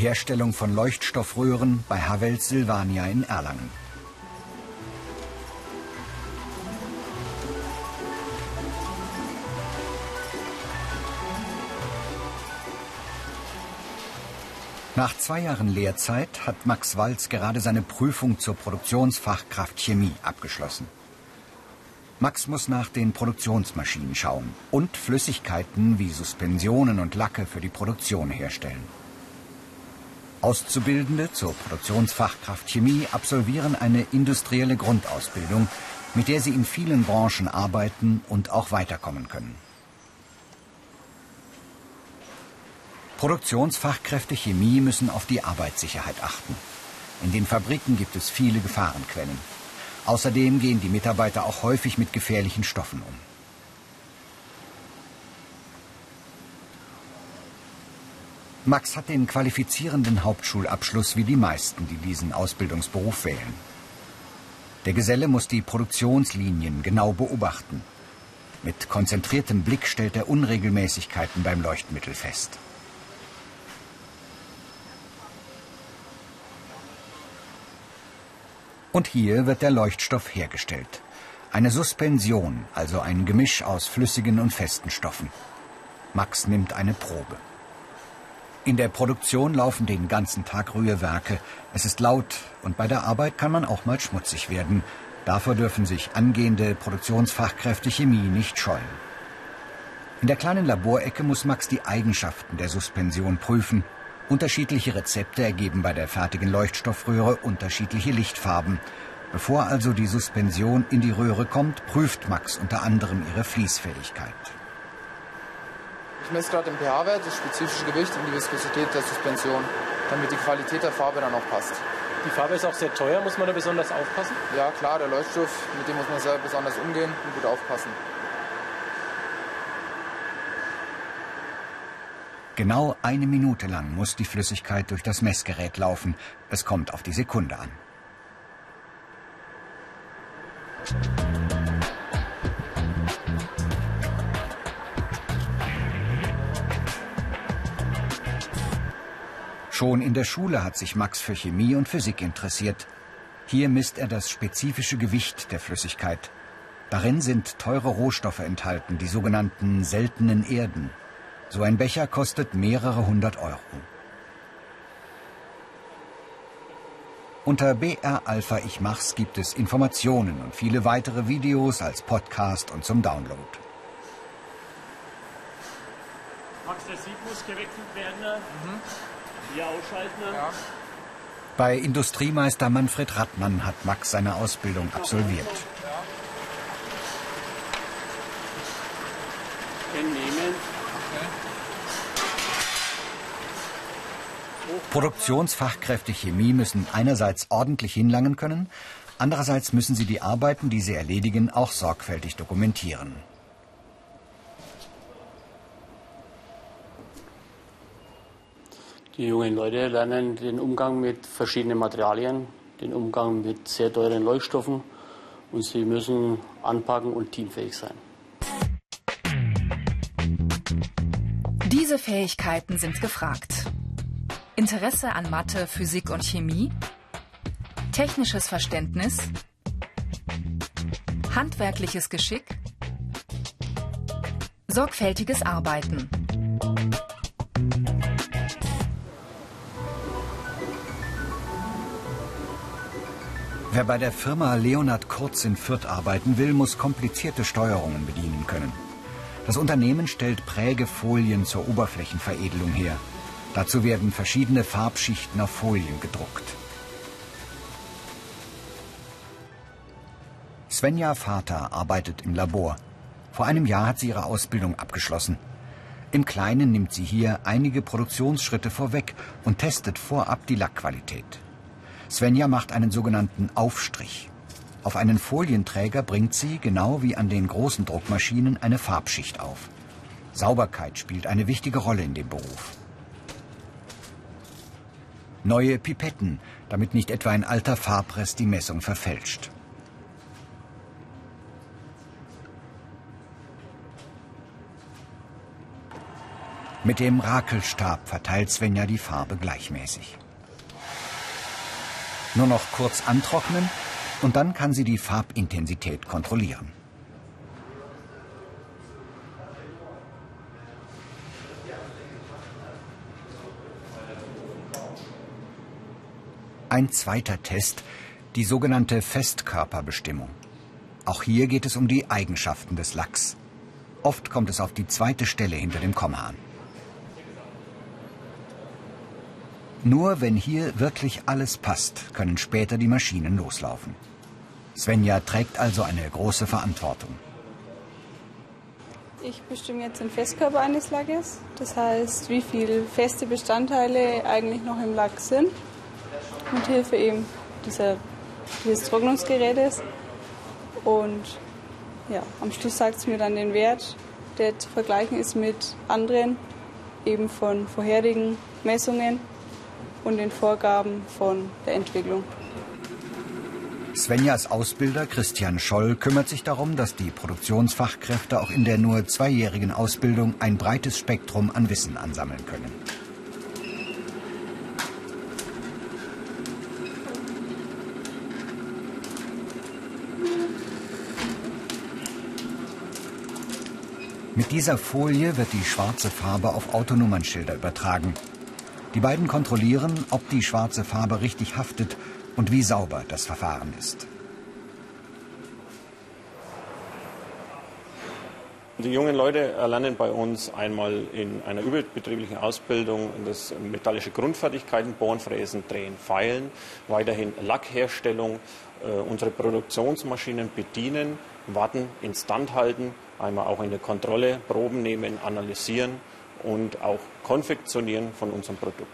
Herstellung von Leuchtstoffröhren bei Havels Silvania in Erlangen. Nach zwei Jahren Lehrzeit hat Max Walz gerade seine Prüfung zur Produktionsfachkraft Chemie abgeschlossen. Max muss nach den Produktionsmaschinen schauen und Flüssigkeiten wie Suspensionen und Lacke für die Produktion herstellen. Auszubildende zur Produktionsfachkraft Chemie absolvieren eine industrielle Grundausbildung, mit der sie in vielen Branchen arbeiten und auch weiterkommen können. Produktionsfachkräfte Chemie müssen auf die Arbeitssicherheit achten. In den Fabriken gibt es viele Gefahrenquellen. Außerdem gehen die Mitarbeiter auch häufig mit gefährlichen Stoffen um. Max hat den qualifizierenden Hauptschulabschluss wie die meisten, die diesen Ausbildungsberuf wählen. Der Geselle muss die Produktionslinien genau beobachten. Mit konzentriertem Blick stellt er Unregelmäßigkeiten beim Leuchtmittel fest. Und hier wird der Leuchtstoff hergestellt. Eine Suspension, also ein Gemisch aus flüssigen und festen Stoffen. Max nimmt eine Probe. In der Produktion laufen den ganzen Tag Rührwerke. Es ist laut und bei der Arbeit kann man auch mal schmutzig werden. Davor dürfen sich angehende Produktionsfachkräfte Chemie nicht scheuen. In der kleinen Laborecke muss Max die Eigenschaften der Suspension prüfen Unterschiedliche Rezepte ergeben bei der fertigen Leuchtstoffröhre unterschiedliche Lichtfarben. Bevor also die Suspension in die Röhre kommt, prüft Max unter anderem ihre Fließfähigkeit. Ich messe gerade den pH-Wert, das spezifische Gewicht und die Viskosität der Suspension, damit die Qualität der Farbe dann auch passt. Die Farbe ist auch sehr teuer, muss man da besonders aufpassen? Ja klar, der Leuchtstoff, mit dem muss man sehr besonders umgehen und gut aufpassen. Genau eine Minute lang muss die Flüssigkeit durch das Messgerät laufen. Es kommt auf die Sekunde an. Schon in der Schule hat sich Max für Chemie und Physik interessiert. Hier misst er das spezifische Gewicht der Flüssigkeit. Darin sind teure Rohstoffe enthalten, die sogenannten seltenen Erden. So ein Becher kostet mehrere hundert Euro. Unter BR Alpha Ich Mach's gibt es Informationen und viele weitere Videos als Podcast und zum Download. Max, der Sieb muss gewechselt werden. Mhm. Hier ausschalten. Ja. Bei Industriemeister Manfred Rattmann hat Max seine Ausbildung absolviert. Produktionsfachkräfte Chemie müssen einerseits ordentlich hinlangen können, andererseits müssen sie die Arbeiten, die sie erledigen, auch sorgfältig dokumentieren. Die jungen Leute lernen den Umgang mit verschiedenen Materialien, den Umgang mit sehr teuren Leuchtstoffen und sie müssen anpacken und teamfähig sein. Diese Fähigkeiten sind gefragt. Interesse an Mathe, Physik und Chemie, technisches Verständnis, handwerkliches Geschick, sorgfältiges Arbeiten. Wer bei der Firma Leonhard Kurz in Fürth arbeiten will, muss komplizierte Steuerungen bedienen können. Das Unternehmen stellt Prägefolien zur Oberflächenveredelung her. Dazu werden verschiedene Farbschichten auf Folien gedruckt. Svenja Vater arbeitet im Labor. Vor einem Jahr hat sie ihre Ausbildung abgeschlossen. Im Kleinen nimmt sie hier einige Produktionsschritte vorweg und testet vorab die Lackqualität. Svenja macht einen sogenannten Aufstrich. Auf einen Folienträger bringt sie, genau wie an den großen Druckmaschinen, eine Farbschicht auf. Sauberkeit spielt eine wichtige Rolle in dem Beruf. Neue Pipetten, damit nicht etwa ein alter Farbrest die Messung verfälscht. Mit dem Rakelstab verteilt Svenja die Farbe gleichmäßig. Nur noch kurz antrocknen und dann kann sie die Farbintensität kontrollieren. Ein zweiter Test, die sogenannte Festkörperbestimmung. Auch hier geht es um die Eigenschaften des Lachs. Oft kommt es auf die zweite Stelle hinter dem Komma an. Nur wenn hier wirklich alles passt, können später die Maschinen loslaufen. Svenja trägt also eine große Verantwortung. Ich bestimme jetzt den Festkörper eines Lackes, das heißt, wie viele feste Bestandteile eigentlich noch im Lack sind mit Hilfe eben dieser, dieses Trocknungsgerätes. Und ja, am Schluss sagt es mir dann den Wert, der zu vergleichen ist mit anderen, eben von vorherigen Messungen und den Vorgaben von der Entwicklung. Svenjas Ausbilder Christian Scholl kümmert sich darum, dass die Produktionsfachkräfte auch in der nur zweijährigen Ausbildung ein breites Spektrum an Wissen ansammeln können. Mit dieser Folie wird die schwarze Farbe auf Autonummernschilder übertragen. Die beiden kontrollieren, ob die schwarze Farbe richtig haftet und wie sauber das Verfahren ist. Die jungen Leute erlernen bei uns einmal in einer überbetrieblichen Ausbildung das metallische Grundfertigkeiten, Bohren, Fräsen, Drehen, Feilen, weiterhin Lackherstellung, äh, unsere Produktionsmaschinen bedienen, warten, instand halten, einmal auch in der Kontrolle Proben nehmen, analysieren und auch konfektionieren von unserem Produkt.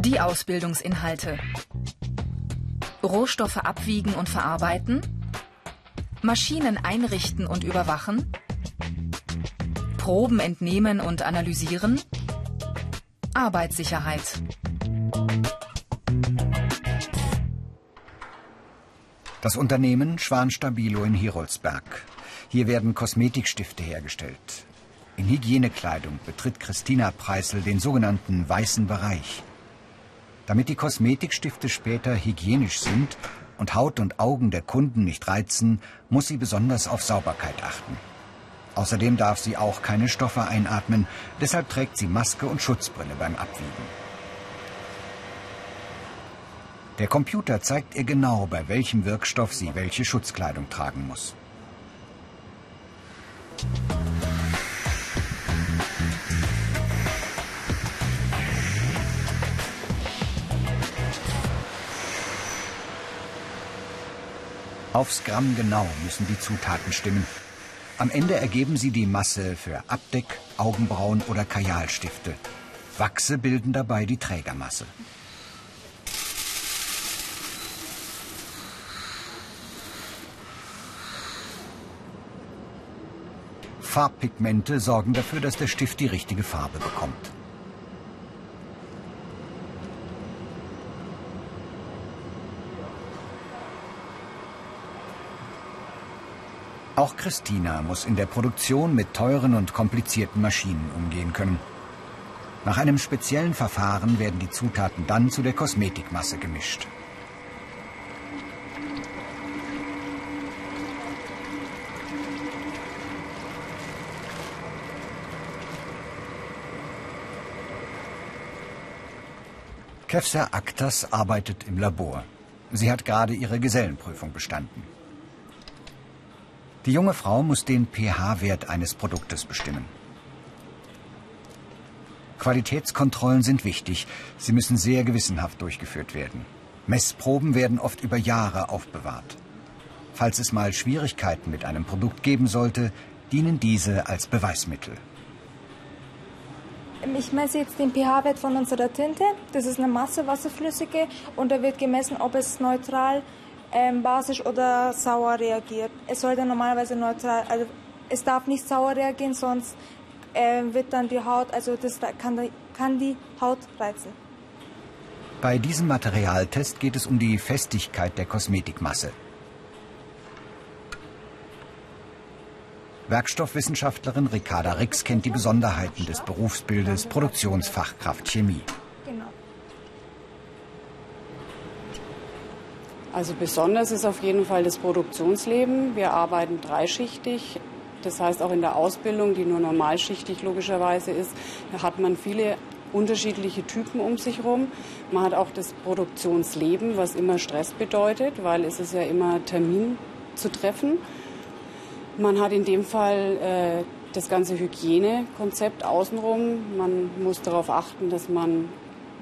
Die Ausbildungsinhalte. Rohstoffe abwiegen und verarbeiten. Maschinen einrichten und überwachen. Proben entnehmen und analysieren. Arbeitssicherheit. Das Unternehmen Schwanstabilo in Hirolsberg. Hier werden Kosmetikstifte hergestellt. In Hygienekleidung betritt Christina Preisel den sogenannten weißen Bereich. Damit die Kosmetikstifte später hygienisch sind und Haut und Augen der Kunden nicht reizen, muss sie besonders auf Sauberkeit achten. Außerdem darf sie auch keine Stoffe einatmen, deshalb trägt sie Maske und Schutzbrille beim Abwiegen. Der Computer zeigt ihr genau, bei welchem Wirkstoff sie welche Schutzkleidung tragen muss. Aufs Gramm genau müssen die Zutaten stimmen. Am Ende ergeben sie die Masse für Abdeck, Augenbrauen oder Kajalstifte. Wachse bilden dabei die Trägermasse. Farbpigmente sorgen dafür, dass der Stift die richtige Farbe bekommt. Auch Christina muss in der Produktion mit teuren und komplizierten Maschinen umgehen können. Nach einem speziellen Verfahren werden die Zutaten dann zu der Kosmetikmasse gemischt. Kefser Aktas arbeitet im Labor. Sie hat gerade ihre Gesellenprüfung bestanden. Die junge Frau muss den pH-Wert eines Produktes bestimmen. Qualitätskontrollen sind wichtig. Sie müssen sehr gewissenhaft durchgeführt werden. Messproben werden oft über Jahre aufbewahrt. Falls es mal Schwierigkeiten mit einem Produkt geben sollte, dienen diese als Beweismittel. Ich messe jetzt den pH-Wert von unserer Tinte. Das ist eine Masse wasserflüssige und da wird gemessen, ob es neutral ist ähm, basisch oder sauer reagiert. Es sollte normalerweise neutral, also es darf nicht sauer reagieren, sonst äh, wird dann die Haut, also das kann die, kann die Haut reizen. Bei diesem Materialtest geht es um die Festigkeit der Kosmetikmasse. Werkstoffwissenschaftlerin Ricarda Rix kennt die Besonderheiten des Berufsbildes Produktionsfachkraft Chemie. Genau. Also besonders ist auf jeden Fall das Produktionsleben. Wir arbeiten dreischichtig. Das heißt, auch in der Ausbildung, die nur normalschichtig logischerweise ist, hat man viele unterschiedliche Typen um sich herum. Man hat auch das Produktionsleben, was immer Stress bedeutet, weil es ist ja immer Termin zu treffen. Man hat in dem Fall äh, das ganze Hygienekonzept außenrum. Man muss darauf achten, dass man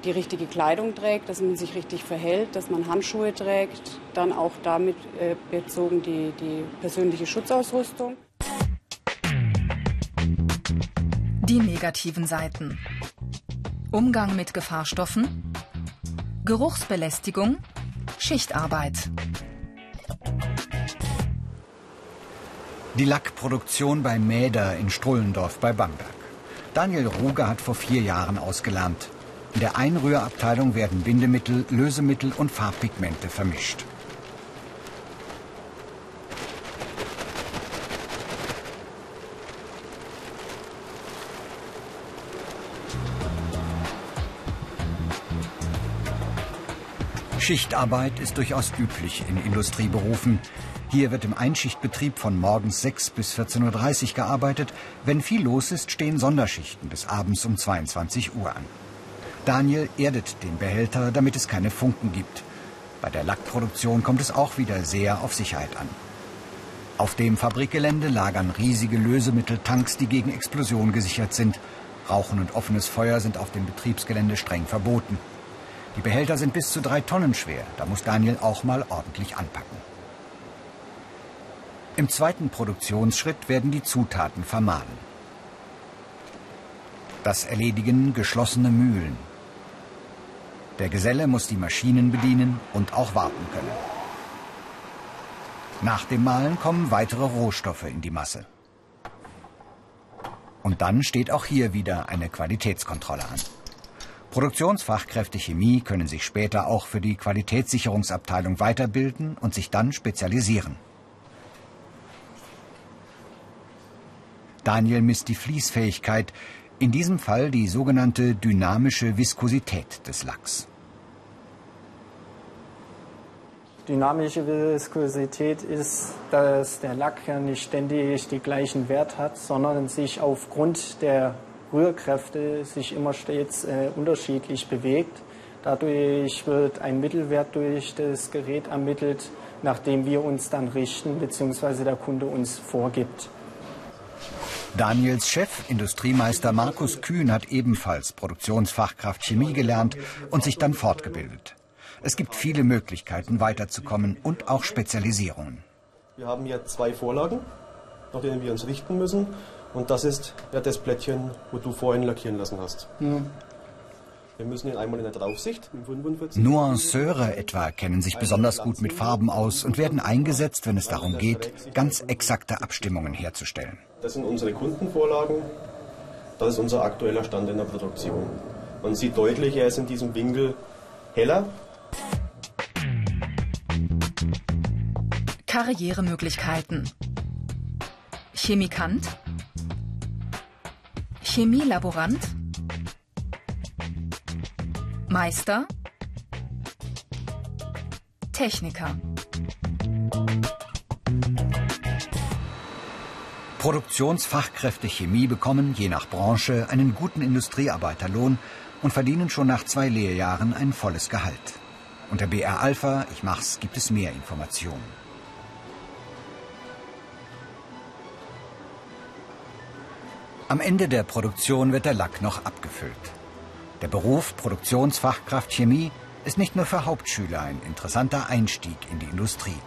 die richtige Kleidung trägt, dass man sich richtig verhält, dass man Handschuhe trägt, dann auch damit äh, bezogen die, die persönliche Schutzausrüstung. Die negativen Seiten. Umgang mit Gefahrstoffen, Geruchsbelästigung, Schichtarbeit. Die Lackproduktion bei Mäder in Strullendorf bei Bamberg. Daniel Ruge hat vor vier Jahren ausgelernt. In der Einrührabteilung werden Bindemittel, Lösemittel und Farbpigmente vermischt. Schichtarbeit ist durchaus üblich in Industrieberufen. Hier wird im Einschichtbetrieb von morgens 6 bis 14.30 Uhr gearbeitet. Wenn viel los ist, stehen Sonderschichten bis abends um 22 Uhr an. Daniel erdet den Behälter, damit es keine Funken gibt. Bei der Lackproduktion kommt es auch wieder sehr auf Sicherheit an. Auf dem Fabrikgelände lagern riesige Lösemitteltanks, die gegen Explosion gesichert sind. Rauchen und offenes Feuer sind auf dem Betriebsgelände streng verboten. Die Behälter sind bis zu drei Tonnen schwer. Da muss Daniel auch mal ordentlich anpacken. Im zweiten Produktionsschritt werden die Zutaten vermahlen. Das erledigen geschlossene Mühlen. Der Geselle muss die Maschinen bedienen und auch warten können. Nach dem Mahlen kommen weitere Rohstoffe in die Masse. Und dann steht auch hier wieder eine Qualitätskontrolle an. Produktionsfachkräfte Chemie können sich später auch für die Qualitätssicherungsabteilung weiterbilden und sich dann spezialisieren. Daniel misst die Fließfähigkeit, in diesem Fall die sogenannte dynamische Viskosität des Lacks. Dynamische Viskosität ist, dass der Lack ja nicht ständig den gleichen Wert hat, sondern sich aufgrund der Rührkräfte sich immer stets äh, unterschiedlich bewegt. Dadurch wird ein Mittelwert durch das Gerät ermittelt, nach dem wir uns dann richten bzw. der Kunde uns vorgibt. Daniels Chef, Industriemeister Markus Kühn, hat ebenfalls Produktionsfachkraft Chemie gelernt und sich dann fortgebildet. Es gibt viele Möglichkeiten weiterzukommen und auch Spezialisierungen. Wir haben hier zwei Vorlagen, nach denen wir uns richten müssen. Und das ist ja das Plättchen, wo du vorhin lackieren lassen hast. Ja. Wir müssen ihn einmal in der Draufsicht. Nuanceure etwa kennen sich besonders gut mit Farben aus und werden eingesetzt, wenn es darum geht, ganz exakte Abstimmungen herzustellen. Das sind unsere Kundenvorlagen. Das ist unser aktueller Stand in der Produktion. Man sieht deutlich, er ist in diesem Winkel heller. Karrieremöglichkeiten. Chemikant, Chemielaborant, Meister, Techniker. Produktionsfachkräfte Chemie bekommen je nach Branche einen guten Industriearbeiterlohn und verdienen schon nach zwei Lehrjahren ein volles Gehalt. Unter BR Alpha, ich mach's, gibt es mehr Informationen. Am Ende der Produktion wird der Lack noch abgefüllt. Der Beruf Produktionsfachkraft Chemie ist nicht nur für Hauptschüler ein interessanter Einstieg in die Industrie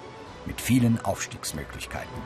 mit vielen Aufstiegsmöglichkeiten.